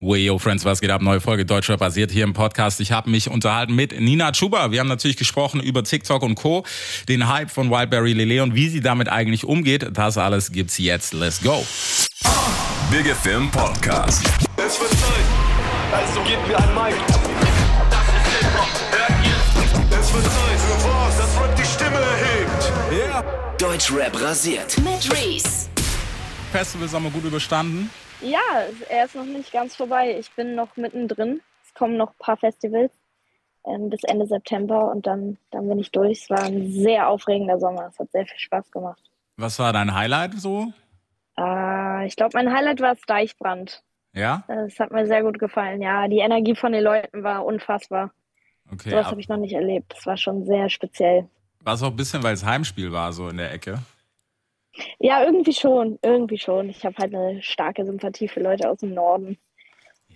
Yo, Friends, was geht ab? Neue Folge Deutscher basiert hier im Podcast. Ich habe mich unterhalten mit Nina Chuba. Wir haben natürlich gesprochen über TikTok und Co., den Hype von Wildberry Lele und wie sie damit eigentlich umgeht. Das alles gibt's jetzt. Let's go. Big Film Podcast. Es wird Zeit, also gebt mir ein Mic. Das ist Hip-Hop, hört ihr? Es wird Zeit für was, das Rap die Stimme erhebt. Yeah. Deutschrap rasiert. Mit Reese. Festival Sommer gut überstanden. Ja, er ist noch nicht ganz vorbei. Ich bin noch mittendrin. Es kommen noch ein paar Festivals ähm, bis Ende September und dann, dann bin ich durch. Es war ein sehr aufregender Sommer. Es hat sehr viel Spaß gemacht. Was war dein Highlight so? Äh, ich glaube, mein Highlight war das Deichbrand. Ja? Das hat mir sehr gut gefallen. Ja, die Energie von den Leuten war unfassbar. Okay. Sowas ab- habe ich noch nicht erlebt. Das war schon sehr speziell. War es auch ein bisschen, weil es Heimspiel war, so in der Ecke? Ja, irgendwie schon. Irgendwie schon. Ich habe halt eine starke Sympathie für Leute aus dem Norden.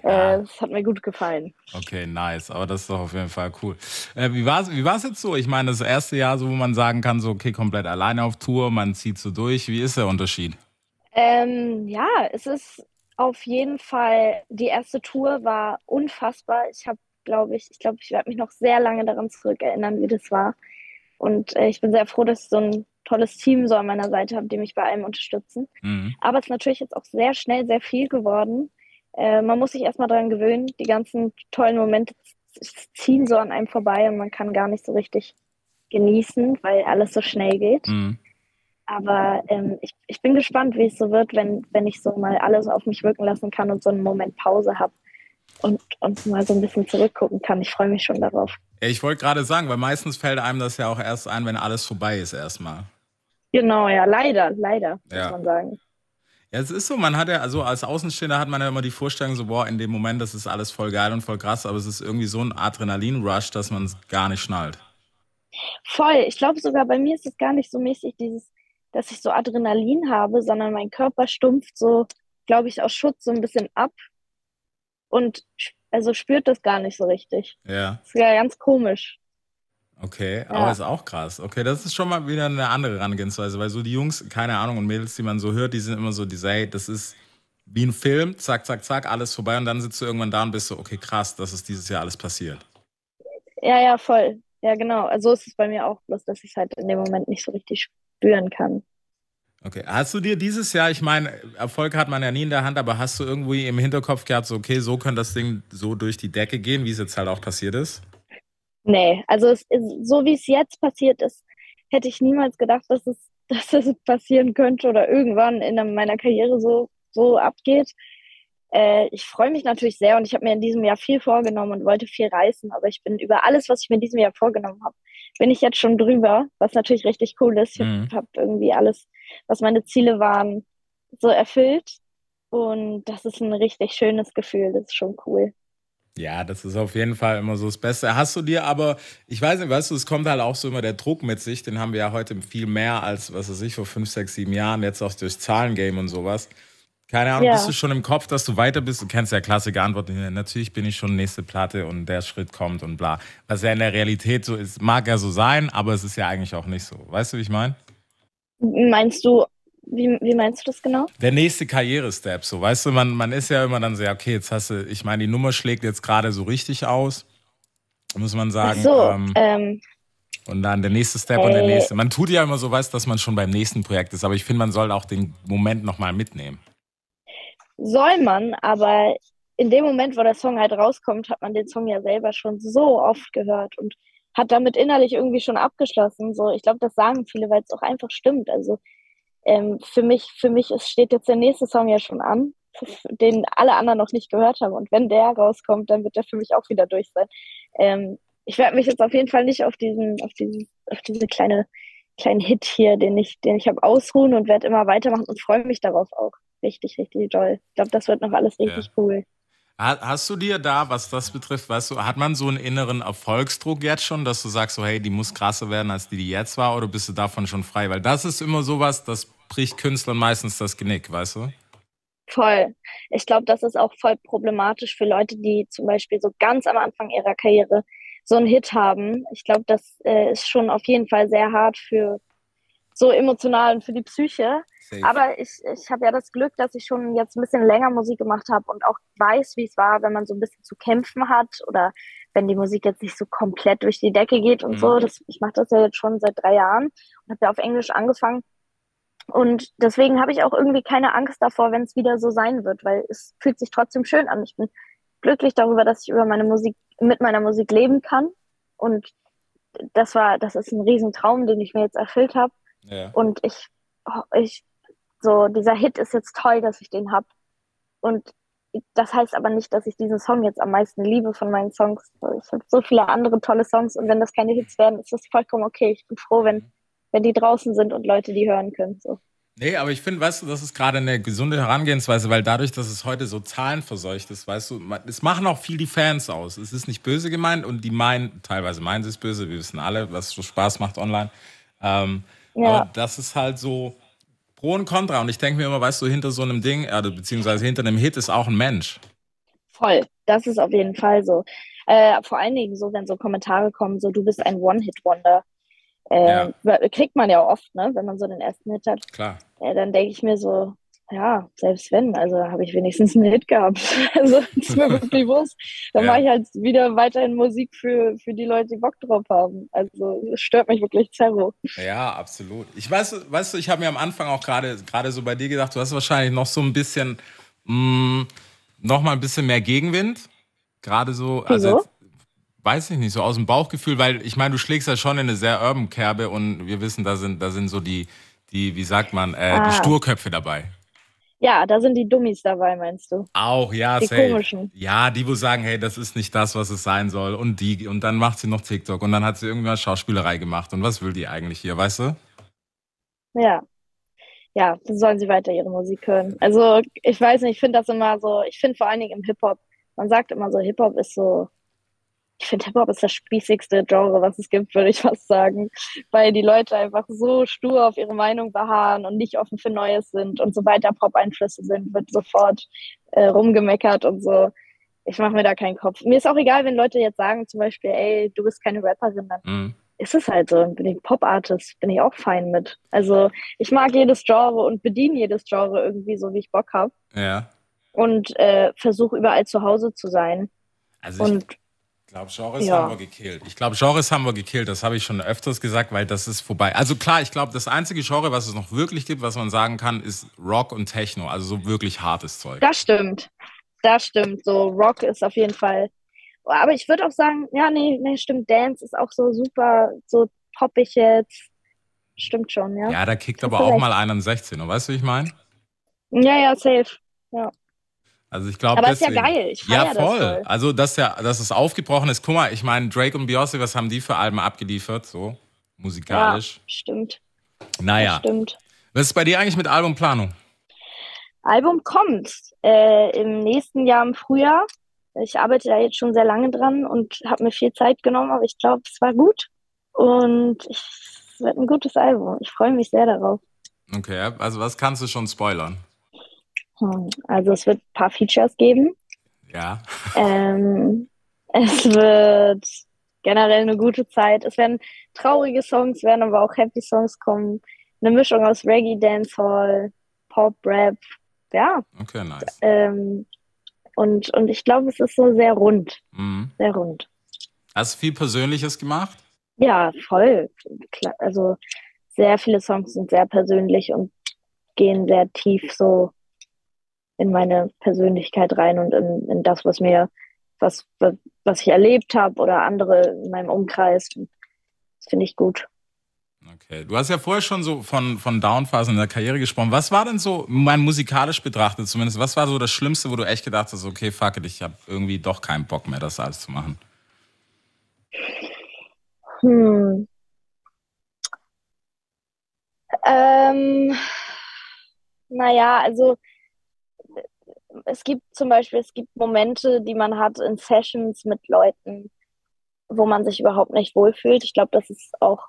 Ja. Äh, Es hat mir gut gefallen. Okay, nice. Aber das ist doch auf jeden Fall cool. Äh, wie war es wie war's jetzt so? Ich meine, das erste Jahr, so wo man sagen kann, so, okay, komplett alleine auf Tour, man zieht so durch. Wie ist der Unterschied? Ähm, ja, es ist auf jeden Fall, die erste Tour war unfassbar. Ich habe, glaube ich, ich glaube, ich werde mich noch sehr lange daran zurückerinnern, wie das war. Und äh, ich bin sehr froh, dass ich so ein tolles Team so an meiner Seite habe, die mich bei allem unterstützen. Mhm. Aber es ist natürlich jetzt auch sehr schnell sehr viel geworden. Äh, man muss sich erstmal daran gewöhnen. Die ganzen tollen Momente ziehen so an einem vorbei und man kann gar nicht so richtig genießen, weil alles so schnell geht. Mhm. Aber ähm, ich, ich bin gespannt, wie es so wird, wenn, wenn ich so mal alles auf mich wirken lassen kann und so einen Moment Pause habe und, und mal so ein bisschen zurückgucken kann. Ich freue mich schon darauf. Ich wollte gerade sagen, weil meistens fällt einem das ja auch erst ein, wenn alles vorbei ist erstmal. Genau, ja, leider, leider, Ja. muss man sagen. Ja, es ist so, man hat ja, also als Außenstehender hat man ja immer die Vorstellung so, boah, in dem Moment, das ist alles voll geil und voll krass, aber es ist irgendwie so ein Adrenalin-Rush, dass man es gar nicht schnallt. Voll. Ich glaube sogar bei mir ist es gar nicht so mäßig dieses, dass ich so Adrenalin habe, sondern mein Körper stumpft so, glaube ich, aus Schutz so ein bisschen ab und also spürt das gar nicht so richtig. Ja, Das ist ja ganz komisch. okay, Ja. aber ist auch krass. Okay, das ist schon mal wieder eine andere Herangehensweise, weil so die Jungs, keine Ahnung, und Mädels, die man so hört, die sind immer so, die sagen, hey, das ist wie ein Film, zack, zack, zack, alles vorbei und dann sitzt du irgendwann da und bist so, okay, krass, das ist dieses Jahr alles passiert. Ja, ja, voll. Ja, genau. Also so ist es bei mir auch, bloß dass ich es halt in dem Moment nicht so richtig spüren kann. Okay, hast du dir dieses Jahr, ich meine, Erfolg hat man ja nie in der Hand, aber hast du irgendwie im Hinterkopf gehabt, so, okay, so könnte das Ding so durch die Decke gehen, wie es jetzt halt auch passiert ist? Nee, also es so wie es jetzt passiert ist, hätte ich niemals gedacht, dass es, dass es passieren könnte oder irgendwann in meiner Karriere so, so abgeht. Äh, ich freue mich natürlich sehr und ich habe mir in diesem Jahr viel vorgenommen und wollte viel reißen, aber ich bin über alles, was ich mir in diesem Jahr vorgenommen habe, bin ich jetzt schon drüber, was natürlich richtig cool ist. Ich Mhm. habe irgendwie alles, was meine Ziele waren, so erfüllt und das ist ein richtig schönes Gefühl, das ist schon cool. Ja, das ist auf jeden Fall immer so das Beste. Hast du dir aber, ich weiß nicht, weißt du, es kommt halt auch so immer der Druck mit sich, den haben wir ja heute viel mehr als, was weiß ich, vor fünf, sechs, sieben Jahren, jetzt auch durch Zahlengame und sowas. Keine Ahnung, Ja. bist du schon im Kopf, dass du weiter bist? Du kennst ja klassische Antworten. Natürlich bin ich schon nächste Platte und der Schritt kommt und bla. Was ja in der Realität so ist, mag ja so sein, aber es ist ja eigentlich auch nicht so. Weißt du, wie ich meine? Meinst du, wie, wie meinst du das genau? Der nächste Karrierestep, so, weißt du, man, man ist ja immer dann so, ja, okay, jetzt hast du, ich meine, die Nummer schlägt jetzt gerade so richtig aus, muss man Ach sagen. so, ähm, ähm, und dann der nächste Step und der Äh. nächste. Man tut ja immer so, weißt, dass man schon beim nächsten Projekt ist, aber ich finde, man soll auch den Moment nochmal mitnehmen. Soll man, aber in dem Moment, wo der Song halt rauskommt, hat man den Song ja selber schon so oft gehört und hat damit innerlich irgendwie schon abgeschlossen. So, ich glaube, das sagen viele, weil es auch einfach stimmt. Also ähm, für mich, für mich ist, steht jetzt der nächste Song ja schon an, den alle anderen noch nicht gehört haben. Und wenn der rauskommt, dann wird der für mich auch wieder durch sein. Ähm, ich werde mich jetzt auf jeden Fall nicht auf diesen, auf diesen, auf diese kleine, kleinen Hit hier, den ich, den ich habe, ausruhen und werde immer weitermachen und freue mich darauf auch. Richtig, richtig toll. Ich glaube, das wird noch alles richtig cool. Ha- Hast du dir da, was das betrifft, weißt du, hat man so einen inneren Erfolgsdruck jetzt schon, dass du sagst, so, hey, die muss krasser werden, als die, die jetzt war, oder bist du davon schon frei? Weil das ist immer sowas, das bricht Künstlern meistens das Genick, weißt du? Voll. Ich glaube, das ist auch voll problematisch für Leute, die zum Beispiel so ganz am Anfang ihrer Karriere so einen Hit haben. Ich glaube, das äh, ist schon auf jeden Fall sehr hart für so emotional und für die Psyche. Safe. Aber ich, ich habe ja das Glück, dass ich schon jetzt ein bisschen länger Musik gemacht habe und auch weiß, wie es war, wenn man so ein bisschen zu kämpfen hat oder wenn die Musik jetzt nicht so komplett durch die Decke geht und Mhm. so. Das, ich mache das ja jetzt schon seit drei Jahren und habe ja auf Englisch angefangen. Und deswegen habe ich auch irgendwie keine Angst davor, wenn es wieder so sein wird, weil es fühlt sich trotzdem schön an. Ich bin glücklich darüber, dass ich über meine Musik, mit meiner Musik leben kann. Und das war, das ist ein Riesentraum, den ich mir jetzt erfüllt habe. ja. Und ich, ich, so, dieser Hit ist jetzt toll, dass ich den habe. Und das heißt aber nicht, dass ich diesen Song jetzt am meisten liebe von meinen Songs. Ich habe so viele andere tolle Songs und wenn das keine Hits werden, ist das vollkommen okay. Ich bin froh, wenn, wenn die draußen sind und Leute die hören können. So. Nee, aber ich finde, weißt du, das ist gerade eine gesunde Herangehensweise, weil dadurch, dass es heute so zahlenverseucht ist, weißt du, es machen auch viel die Fans aus. Es ist nicht böse gemeint und die meinen, teilweise meinen sie es böse, wir wissen alle, was so Spaß macht online. Ähm, Ja. Aber das ist halt so Pro und Contra. Und ich denke mir immer, weißt du, hinter so einem Ding, also, beziehungsweise hinter einem Hit ist auch ein Mensch. Voll, das ist auf jeden Fall so. Äh, vor allen Dingen so, wenn so Kommentare kommen, so du bist ein One-Hit-Wonder. Äh, Kriegt man ja oft, ne, wenn man so den ersten Hit hat. Klar. Ja, dann denke ich mir so, ja, selbst wenn, also habe ich wenigstens einen Hit gehabt. Also ist mir wirklich bewusst. Dann Ja. mache ich halt wieder weiterhin Musik für, für die Leute, die Bock drauf haben. Also es stört mich wirklich zerro. Ja, absolut. Ich weiß, weißt du, ich habe mir am Anfang auch gerade gerade so bei dir gedacht, du hast wahrscheinlich noch so ein bisschen, mh, noch mal ein bisschen mehr Gegenwind. Gerade so, also jetzt, weiß ich nicht, so aus dem Bauchgefühl, weil ich meine, du schlägst ja schon in eine sehr urban Kerbe und wir wissen, da sind, da sind so die, die, wie sagt man, äh, Ah. die Sturköpfe dabei. Ja, da sind die Dummies dabei, meinst du? Auch, ja, Die safe. komischen. Ja, die, wo sagen, hey, das ist nicht das, was es sein soll. Und die, und dann macht sie noch TikTok und dann hat sie irgendwann Schauspielerei gemacht. Und was will die eigentlich hier, weißt du? Ja. Ja, dann sollen sie weiter ihre Musik hören. Also ich weiß nicht, ich finde das immer so, ich finde vor allen Dingen im Hip-Hop, man sagt immer so, Hip-Hop ist so, ich finde Hip-Hop ist das spießigste Genre, was es gibt, würde ich fast sagen. Weil die Leute einfach so stur auf ihre Meinung beharren und nicht offen für Neues sind. Und sobald da Pop-Einflüsse sind, wird sofort äh, rumgemeckert und so. Ich mache mir da keinen Kopf. Mir ist auch egal, wenn Leute jetzt sagen, zum Beispiel, ey, du bist keine Rapperin, dann Mhm. ist es halt so. Bin ich Pop-Artist, bin ich auch fein mit. Also ich mag jedes Genre und bediene jedes Genre irgendwie so, wie ich Bock habe. Ja. Und äh, versuche überall zu Hause zu sein. Also ich Und glaube, Genres Ja. haben wir gekillt. Ich glaube, Genres haben wir gekillt. Das habe ich schon öfters gesagt, weil das ist vorbei. Also klar, ich glaube, das einzige Genre, was es noch wirklich gibt, was man sagen kann, ist Rock und Techno. Also so wirklich hartes Zeug. das stimmt. Das stimmt. So Rock ist auf jeden Fall. Aber ich würde auch sagen, ja, nee, nee, stimmt. Dance ist auch so super, so poppig jetzt. Stimmt schon, ja. Ja, da kickt aber auch recht. mal einer 16. Weißt du, wie ich meine? Ja, ja, safe. Also ich glaube, Aber ist ja geil. Ich Ja, feier das voll. voll. Also, dass, ja, dass es aufgebrochen ist. Guck mal, ich meine, Drake und Beyoncé, was haben die für Alben abgeliefert? So, musikalisch. Stimmt. naja. Stimmt. Was ist bei dir eigentlich mit Albumplanung? Album kommt äh, im nächsten Jahr im Frühjahr. Ich arbeite da jetzt schon sehr lange dran und habe mir viel Zeit genommen, aber ich glaube, es war gut. Und ich- es wird ein gutes Album. Ich freue mich sehr darauf. Okay, also was kannst du schon spoilern? Hm. Also es wird ein paar Features geben. Ja. Ähm, es wird generell eine gute Zeit. Es werden traurige Songs, werden aber auch Happy Songs kommen. Eine Mischung aus Reggae, Dancehall, Pop, Rap. Ja, Okay, nice. ähm, und, und ich glaube, es ist so sehr rund. Mhm. Sehr rund. Hast du viel Persönliches gemacht? Ja, voll. Also sehr viele Songs sind sehr persönlich und gehen sehr tief so in meine Persönlichkeit rein und in, in das, was mir, was, was ich erlebt habe oder andere in meinem Umkreis. Das finde ich gut. Okay. Du hast ja vorher schon so von, von Downphasen in der Karriere gesprochen. Was war denn so, mein musikalisch betrachtet zumindest, was war so das Schlimmste, wo du echt gedacht hast, okay, fuck it, ich habe irgendwie doch keinen Bock mehr, das alles zu machen? Hm. Ähm, naja, also es gibt zum Beispiel, es gibt Momente, die man hat in Sessions mit Leuten, wo man sich überhaupt nicht wohlfühlt. Ich glaube, das ist auch,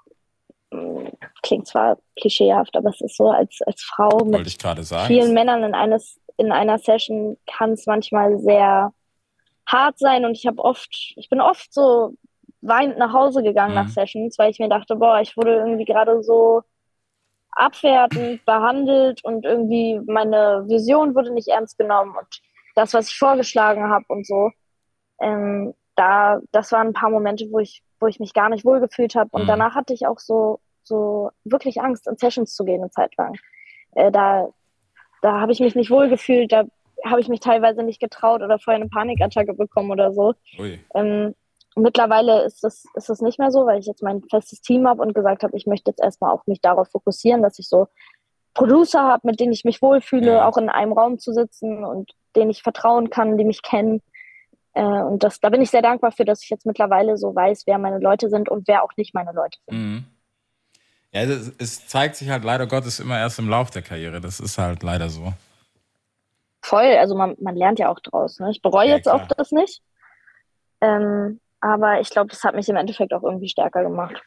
mh, klingt zwar klischeehaft, aber es ist so, als, als Frau mit vielen Männern in eines, in einer Session kann es manchmal sehr hart sein und ich habe oft, ich bin oft so weinend nach Hause gegangen Mhm. nach Sessions, weil ich mir dachte, boah, ich wurde irgendwie gerade so abwertend behandelt und irgendwie meine Vision wurde nicht ernst genommen und das, was ich vorgeschlagen habe und so. Ähm, da, das waren ein paar Momente, wo ich, wo ich mich gar nicht wohlgefühlt habe. Und Mhm. danach hatte ich auch so, so wirklich Angst, in Sessions zu gehen eine Zeit lang. Äh, da da habe ich mich nicht wohlgefühlt, da habe ich mich teilweise nicht getraut oder vorher eine Panikattacke bekommen oder so. Ähm, mittlerweile ist das, ist das nicht mehr so, weil ich jetzt mein festes Team habe und gesagt habe, ich möchte jetzt erstmal auch mich darauf fokussieren, dass ich so Producer habe, mit denen ich mich wohlfühle, Ja. auch in einem Raum zu sitzen und denen ich vertrauen kann, die mich kennen. Äh, und das, da bin ich sehr dankbar für, dass ich jetzt mittlerweile so weiß, wer meine Leute sind und wer auch nicht meine Leute sind. Mhm. Ja, das, es zeigt sich halt leider Gottes immer erst im Lauf der Karriere. Das ist halt leider so. Voll, also man, man lernt ja auch draus. Ne? Ich bereue Ja, jetzt auch klar. das nicht. Ähm, aber ich glaube, das hat mich im Endeffekt auch irgendwie stärker gemacht.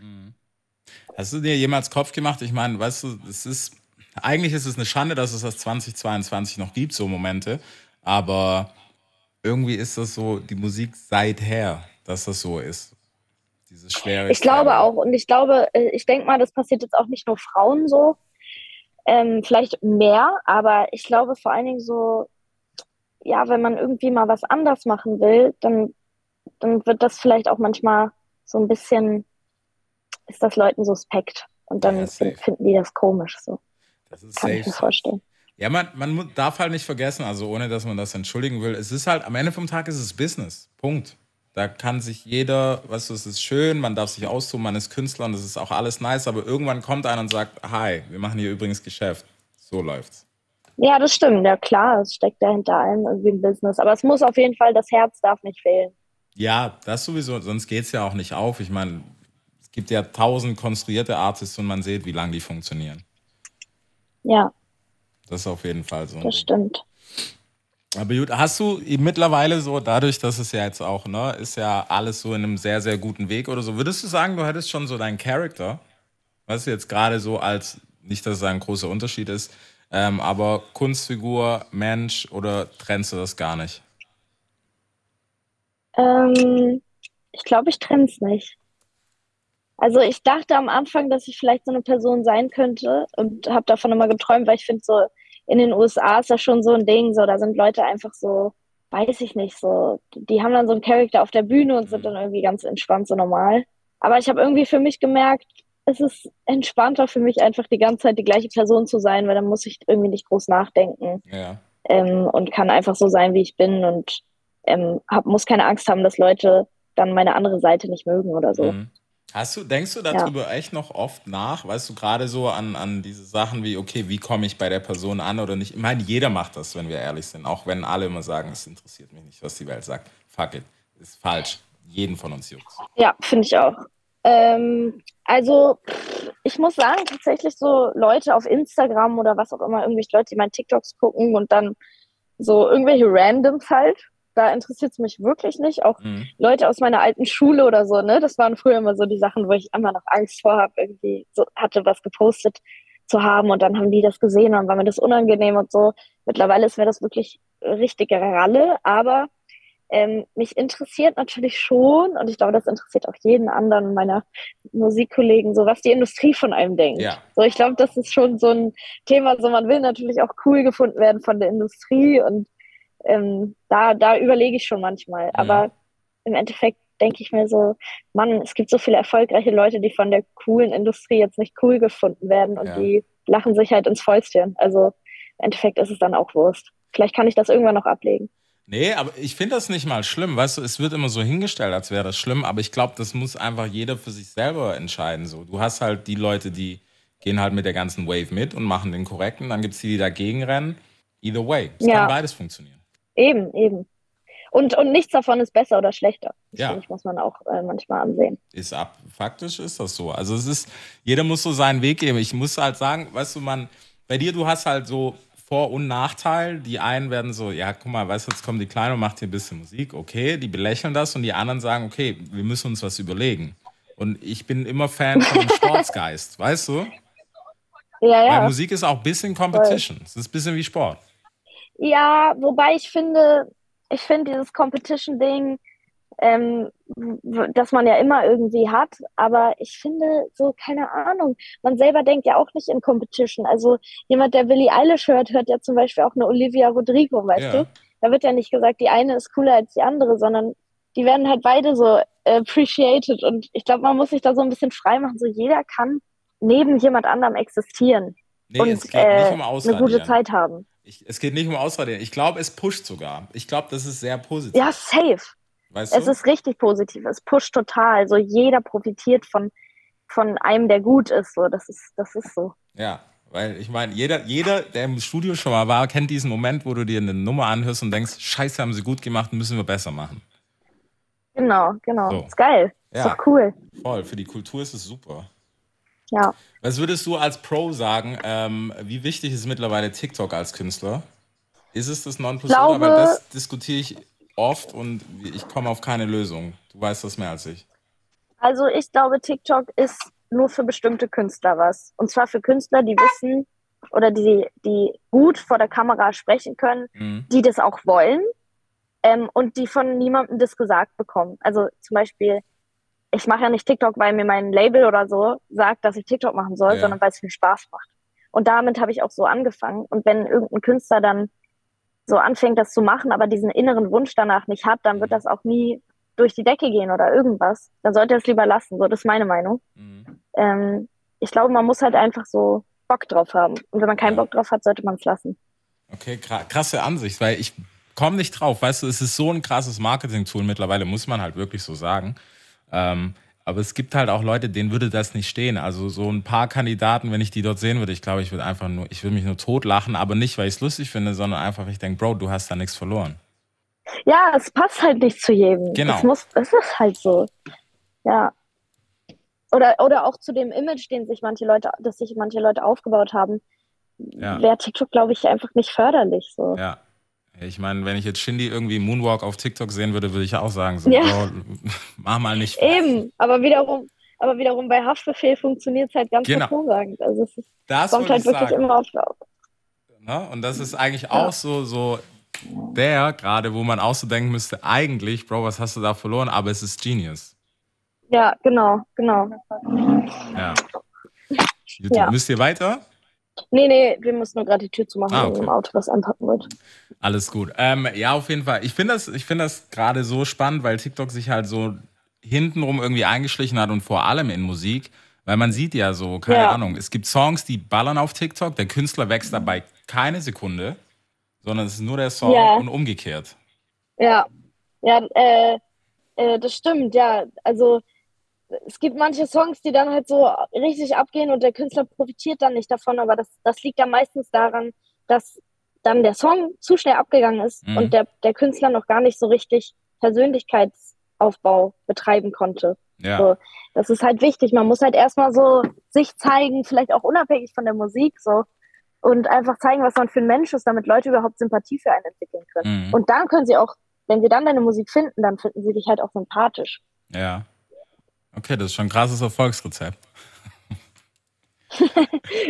Hast du dir jemals Kopf gemacht? Ich meine, weißt du, es ist eigentlich ist es eine Schande, dass es das 2022 noch gibt, so Momente. Aber irgendwie ist das so die Musik seither, dass das so ist. Dieses schwere. Ich glaube auch, und ich glaube, äh, ich denke mal, das passiert jetzt auch nicht nur Frauen so, ähm, vielleicht mehr, aber ich glaube vor allen Dingen so, ja, wenn man irgendwie mal was anders machen will, dann, dann wird das vielleicht auch manchmal so ein bisschen, ist das Leuten suspekt und dann Ja, finden die das komisch, so Das ist kann ich safe. mir vorstellen. Ja, man, man darf halt nicht vergessen, also ohne dass man das entschuldigen will, es ist halt, am Ende vom Tag ist es Business. Punkt. Da kann sich jeder, weißt du, es ist schön, man darf sich austoben, man ist Künstler und das ist auch alles nice, aber irgendwann kommt einer und sagt, hi, wir machen hier übrigens Geschäft. So läuft's. Ja, das stimmt, ja klar, es steckt da hinter allem irgendwie ein Business, aber es muss auf jeden Fall, das Herz darf nicht fehlen. Ja, das sowieso, sonst geht's ja auch nicht auf. Ich meine, es gibt ja tausend konstruierte Artists und man sieht, wie lange die funktionieren. Ja, Das ist auf jeden Fall so. das stimmt. Aber gut, hast du mittlerweile so, dadurch, dass es ja jetzt auch, ne, ist ja alles so in einem sehr, sehr guten Weg oder so, würdest du sagen, du hättest schon so deinen Charakter, du, jetzt gerade so als, nicht, dass es ein großer Unterschied ist, ähm, aber Kunstfigur, Mensch oder trennst du das gar nicht? Ähm, ich glaube, ich trenne es nicht. Also ich dachte am Anfang, dass ich vielleicht so eine Person sein könnte und habe davon immer geträumt, weil ich finde so in den USA ist das schon so ein Ding, so da sind Leute einfach so, weiß ich nicht, so die haben dann so einen Charakter auf der Bühne und sind dann irgendwie ganz entspannt, so normal. Aber ich habe irgendwie für mich gemerkt, es ist entspannter für mich einfach die ganze Zeit die gleiche Person zu sein, weil dann muss ich irgendwie nicht groß nachdenken Ja. ähm, und kann einfach so sein, wie ich bin und ähm, hab, muss keine Angst haben, dass Leute dann meine andere Seite nicht mögen oder so. Mhm. Hast du, denkst du darüber echt noch oft nach? Weißt du, gerade so an, an diese Sachen wie, okay, wie komme ich bei der Person an oder nicht? Ich meine, jeder macht das, wenn wir ehrlich sind. Auch wenn alle immer sagen, es interessiert mich nicht, was die Welt sagt. Fuck it. Ist falsch. Jeden von uns juckt. Ja, finde ich auch. Ähm, also, ich muss sagen, tatsächlich so Leute auf Instagram oder was auch immer, irgendwelche Leute, die meine TikToks gucken und dann so irgendwelche Randoms halt, da interessiert es mich wirklich nicht. Auch Mhm. Leute aus meiner alten Schule oder so, ne? Das waren früher immer so die Sachen, wo ich immer noch Angst vor habe, irgendwie so hatte was gepostet zu haben und dann haben die das gesehen und war mir das unangenehm und so. Mittlerweile ist mir das wirklich richtige Ralle, aber ähm, mich interessiert natürlich schon und ich glaube, das interessiert auch jeden anderen meiner Musikkollegen, so was die Industrie von einem denkt. Ja. So, ich glaube, das ist schon so ein Thema, so man will natürlich auch cool gefunden werden von der Industrie und ähm, da, da überlege ich schon manchmal. Aber im Endeffekt denke ich mir so, Mann, es gibt so viele erfolgreiche Leute, die von der coolen Industrie jetzt nicht cool gefunden werden und Ja. die lachen sich halt ins Fäustchen. Also im Endeffekt ist es dann auch Wurst. Vielleicht kann ich das irgendwann noch ablegen. Nee, aber ich finde das nicht mal schlimm. Weißt du, es wird immer so hingestellt, als wäre das schlimm, aber ich glaube, das muss einfach jeder für sich selber entscheiden. So. Du hast halt die Leute, die gehen halt mit der ganzen Wave mit und machen den korrekten. Dann gibt es die, die dagegen rennen. Either way. Es Ja. kann beides funktionieren. Eben, eben. Und, und nichts davon ist besser oder schlechter. Das Ja. muss man auch äh, manchmal ansehen. Ist ab. Faktisch ist das so. Also es ist, jeder muss so seinen Weg gehen. Ich muss halt sagen, weißt du, man, bei dir, du hast halt so Vor- und Nachteil. Die einen werden so, ja, guck mal, weißt du, jetzt kommt die Kleine und macht hier ein bisschen Musik. Okay, die belächeln das und die anderen sagen, okay, wir müssen uns was überlegen. Und ich bin immer Fan von dem Sportsgeist, weißt du? Ja, Weil ja. Musik ist auch ein bisschen Competition. Es ist ein bisschen wie Sport. Ja, wobei ich finde, ich finde dieses Competition-Ding, ähm, das man ja immer irgendwie hat. Aber ich finde, so, keine Ahnung, man selber denkt ja auch nicht in Competition. Also jemand, der Billie Eilish hört, hört ja zum Beispiel auch eine Olivia Rodrigo, weißt Ja. du? Da wird ja nicht gesagt, die eine ist cooler als die andere, sondern die werden halt beide so appreciated. Und ich glaube, man muss sich da so ein bisschen frei machen. So jeder kann neben jemand anderem existieren Nee, und es geht äh, nicht um eine Ausradieren. gute Zeit haben. Ich, es geht nicht um Ausradieren. Ich glaube, es pusht sogar. Ich glaube, das ist sehr positiv. Ja, safe. weißt Es du? ist richtig positiv. Es pusht total. So jeder profitiert von, von einem, der gut ist. So, das ist, das ist so. Ja, weil ich meine, jeder, jeder, der im Studio schon mal war, kennt diesen Moment, wo du dir eine Nummer anhörst und denkst, scheiße, haben sie gut gemacht, müssen wir besser machen. Genau, genau. So. Ist geil. Ist Ja. doch cool. Voll, für die Kultur ist es super. Ja. Was würdest du als Pro sagen, ähm, wie wichtig ist mittlerweile TikTok als Künstler? Ist es das Nonplusultra? Weil das diskutiere ich oft und ich komme auf keine Lösung. Du weißt das mehr als ich. Also ich glaube, TikTok ist nur für bestimmte Künstler was. Und zwar für Künstler, die wissen oder die, die gut vor der Kamera sprechen können, Mhm. die das auch wollen ähm, und die von niemandem das gesagt bekommen. Also zum Beispiel, ich mache ja nicht TikTok, weil mir mein Label oder so sagt, dass ich TikTok machen soll, Ja. sondern weil es mir Spaß macht. Und damit habe ich auch so angefangen. Und wenn irgendein Künstler dann so anfängt, das zu machen, aber diesen inneren Wunsch danach nicht hat, dann wird das auch nie durch die Decke gehen oder irgendwas. Dann sollte er es lieber lassen. So, das ist meine Meinung. Mhm. Ähm, ich glaube, man muss halt einfach so Bock drauf haben. Und wenn man keinen Ja. Bock drauf hat, sollte man es lassen. Okay, kra- krasse Ansicht, weil ich komme nicht drauf. Weißt du, es ist so ein krasses Marketing-Tool mittlerweile, muss man halt wirklich so sagen. Ähm, aber es gibt halt auch Leute, denen würde das nicht stehen. Also so ein paar Kandidaten, wenn ich die dort sehen würde, ich glaube, ich würde einfach nur, ich würde mich nur totlachen, aber nicht, weil ich es lustig finde, sondern einfach, weil ich denke, Bro, du hast da nichts verloren. Ja, es passt halt nicht zu jedem. Genau. Es muss, es ist halt so. Ja. Oder, oder auch zu dem Image, den sich manche Leute, das sich manche Leute aufgebaut haben, Ja. wäre TikTok, glaube ich, einfach nicht förderlich. So. Ja. Ich meine, wenn ich jetzt Shindy irgendwie Moonwalk auf TikTok sehen würde, würde ich auch sagen, so, Ja. Bro, mach mal nicht. Eben, aber wiederum, aber wiederum bei Haftbefehl funktioniert es halt ganz Genau. hervorragend. Also es ist, Das kommt halt ich wirklich sagen. immer auf. Ne? Und das ist eigentlich auch so, so der gerade, wo man auch so denken müsste, eigentlich, Bro, was hast du da verloren? Aber es ist Genius. Ja, genau, genau. Ja. Gut, Ja. Müsst ihr weiter? Nee, nee, wir müssen nur gerade die Tür zumachen, Ah, wenn okay. im Auto was anpacken wird. Alles gut. Ähm, ja, auf jeden Fall. Ich finde das, ich finde das gerade so spannend, weil TikTok sich halt so hintenrum irgendwie eingeschlichen hat und vor allem in Musik, weil man sieht ja so, keine Ja. Ahnung, es gibt Songs, die ballern auf TikTok, der Künstler wächst dabei keine Sekunde, sondern es ist nur der Song Ja. und umgekehrt. Ja, ja, äh, äh, das stimmt, ja. Also es gibt manche Songs, die dann halt so richtig abgehen und der Künstler profitiert dann nicht davon, aber das, das liegt dann meistens daran, dass dann der Song zu schnell abgegangen ist Mhm. und der, der Künstler noch gar nicht so richtig Persönlichkeitsaufbau betreiben konnte. Ja. So. Das ist halt wichtig. Man muss halt erstmal so sich zeigen, vielleicht auch unabhängig von der Musik, so. Und einfach zeigen, was man für ein Mensch ist, damit Leute überhaupt Sympathie für einen entwickeln können. Mhm. Und dann können sie auch, wenn sie dann deine Musik finden, dann finden sie dich halt auch sympathisch. Ja. Okay, das ist schon ein krasses Erfolgsrezept.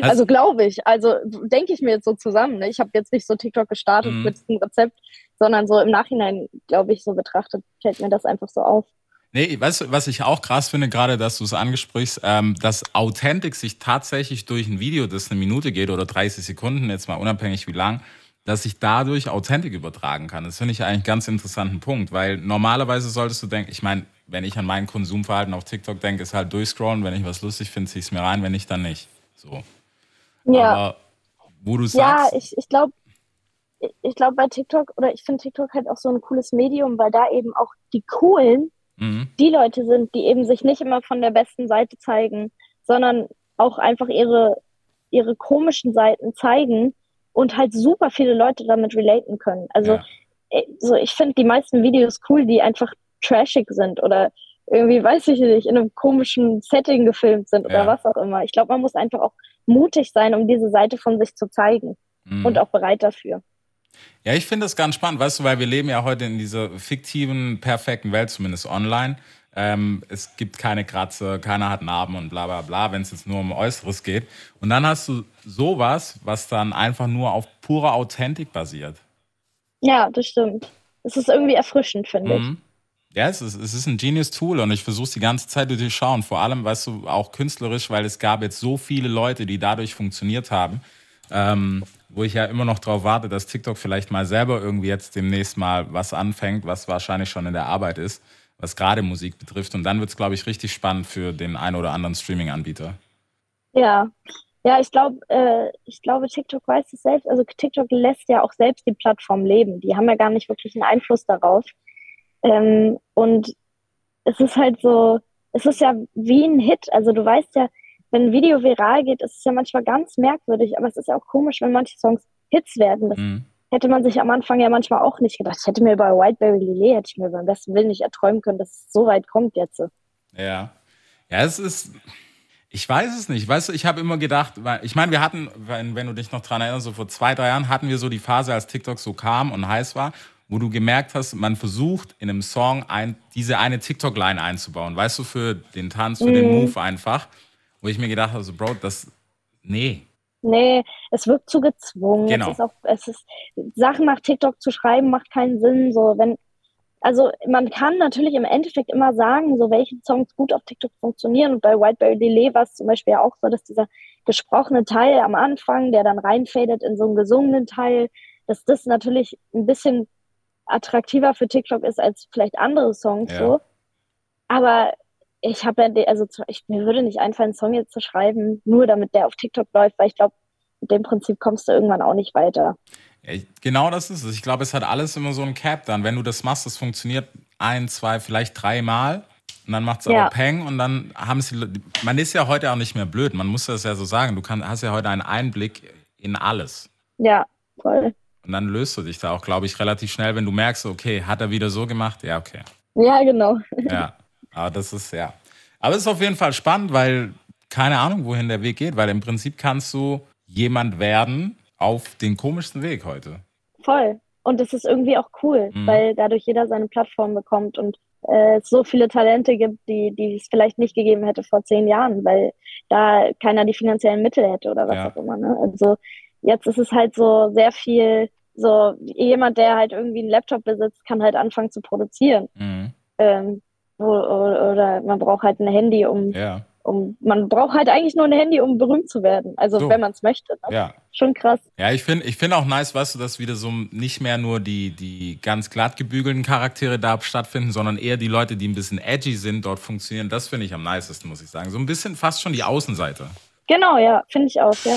Also glaube ich. Also denke ich mir jetzt so zusammen. Ne? Ich habe jetzt nicht so TikTok gestartet Mhm. mit diesem Rezept, sondern so im Nachhinein, glaube ich, so betrachtet, fällt mir das einfach so auf. Nee, weißt du, was ich auch krass finde, gerade, dass du es ansprichst, ähm, dass Authentic sich tatsächlich durch ein Video, das eine Minute geht oder 30 Sekunden, jetzt mal unabhängig wie lang, dass sich dadurch Authentic übertragen kann. Das finde ich eigentlich einen ganz interessanten Punkt, weil normalerweise solltest du denken, ich meine, wenn ich an mein Konsumverhalten auf TikTok denke, ist halt durchscrollen, wenn ich was lustig finde, ziehe ich es mir rein, wenn nicht, dann nicht. So. Ja, Aber wo du ja, sagst, ich, ich glaube, ich glaube bei TikTok oder ich finde TikTok halt auch so ein cooles Medium, weil da eben auch die coolen mhm, die Leute sind, die eben sich nicht immer von der besten Seite zeigen, sondern auch einfach ihre, ihre komischen Seiten zeigen und halt super viele Leute damit relaten können. Also Ja. äh, so, ich finde die meisten Videos cool, die einfach trashig sind oder irgendwie, weiß ich nicht, in einem komischen Setting gefilmt sind oder Ja. was auch immer. Ich glaube, man muss einfach auch mutig sein, um diese Seite von sich zu zeigen mhm. und auch bereit dafür. Ja, ich finde das ganz spannend, weißt du, weil wir leben ja heute in dieser fiktiven, perfekten Welt, zumindest online. Ähm, es gibt keine Kratzer, keiner hat Narben und bla bla bla, wenn es jetzt nur um Äußeres geht. Und dann hast du sowas, was dann einfach nur auf purer Authentik basiert. Ja, das stimmt. Es ist irgendwie erfrischend, finde ich. Ja, es ist, es ist ein genius Tool und ich versuche es die ganze Zeit zu durchschauen. Vor allem, weißt du, auch künstlerisch, weil es gab jetzt so viele Leute, die dadurch funktioniert haben, ähm, wo ich ja immer noch darauf warte, dass TikTok vielleicht mal selber irgendwie jetzt demnächst mal was anfängt, was wahrscheinlich schon in der Arbeit ist, was gerade Musik betrifft. Und dann wird es, glaube ich, richtig spannend für den einen oder anderen Streaming-Anbieter. Ja, ja, ich glaube, äh, ich glaube, TikTok weiß es selbst. Also TikTok lässt ja auch selbst die Plattform leben. Die haben ja gar nicht wirklich einen Einfluss darauf. Ähm, und es ist halt so, es ist ja wie ein Hit. Also du weißt ja, wenn ein Video viral geht, ist es ja manchmal ganz merkwürdig, aber es ist ja auch komisch, wenn manche Songs Hits werden. Das mhm. hätte man sich am Anfang ja manchmal auch nicht gedacht. Ich hätte mir bei Whiteberry Lillet, hätte ich mir beim besten Willen nicht erträumen können, dass es so weit kommt jetzt. Ja. Ja, es ist, ich weiß es nicht. Weißt du, ich habe immer gedacht, ich meine, wir hatten, wenn, wenn du dich noch dran erinnerst, so vor zwei, drei Jahren hatten wir so die Phase, als TikTok so kam und heiß war wo du gemerkt hast, man versucht in einem Song ein, diese eine TikTok-Line einzubauen, weißt du, für den Tanz, für mm. den mhm. Move einfach, wo ich mir gedacht habe, so, Bro, das, nee. Nee, es wirkt zu gezwungen. Genau. Es ist auch, es ist, Sachen nach TikTok zu schreiben macht keinen Sinn, so, wenn, also man kann natürlich im Endeffekt immer sagen, so welche Songs gut auf TikTok funktionieren. Und bei Whiteberry Delay war es zum Beispiel ja auch so, dass dieser gesprochene Teil am Anfang, der dann reinfadet in so einen gesungenen Teil, dass das natürlich ein bisschen attraktiver für TikTok ist als vielleicht andere Songs ja. so. Aber ich habe ja, also ich, mir würde nicht einfallen, einen Song jetzt zu schreiben, nur damit der auf TikTok läuft, weil ich glaube, mit dem Prinzip kommst du irgendwann auch nicht weiter. Genau das ist es. Ich glaube, es hat alles immer so ein Cap dann. Wenn du das machst, das funktioniert ein, zwei, vielleicht dreimal. Und dann macht es ja. aber Peng und dann haben sie. Man ist ja heute auch nicht mehr blöd, man muss das ja so sagen. Du kann, hast ja heute einen Einblick in alles. Ja, voll. Und dann löst du dich da auch, glaube ich, relativ schnell, wenn du merkst, okay, hat er wieder so gemacht? Ja, okay. Ja, genau. Ja, aber das ist ja. Aber es ist auf jeden Fall spannend, weil keine Ahnung, wohin der Weg geht, weil im Prinzip kannst du jemand werden auf den komischsten Weg heute. Voll. Und das ist irgendwie auch cool, mhm. weil dadurch jeder seine Plattform bekommt und äh, es so viele Talente gibt, die, die es vielleicht nicht gegeben hätte vor zehn Jahren, weil da keiner die finanziellen Mittel hätte oder was ja. auch immer. Ne? Also jetzt ist es halt so sehr viel so, jemand, der halt irgendwie einen Laptop besitzt, kann halt anfangen zu produzieren. Mhm. Ähm, oder, oder, man braucht halt ein Handy, um, ja. um man braucht halt eigentlich nur ein Handy, um berühmt zu werden. Also so. wenn man es möchte. Ne? Ja. Schon krass. Ja, ich finde ich find auch nice, weißt du, dass wieder so nicht mehr nur die, die ganz glatt gebügelten Charaktere da stattfinden, sondern eher die Leute, die ein bisschen edgy sind, dort funktionieren. Das finde ich am nicesten, muss ich sagen. So ein bisschen fast schon die Außenseite. Genau, ja, finde ich auch, ja.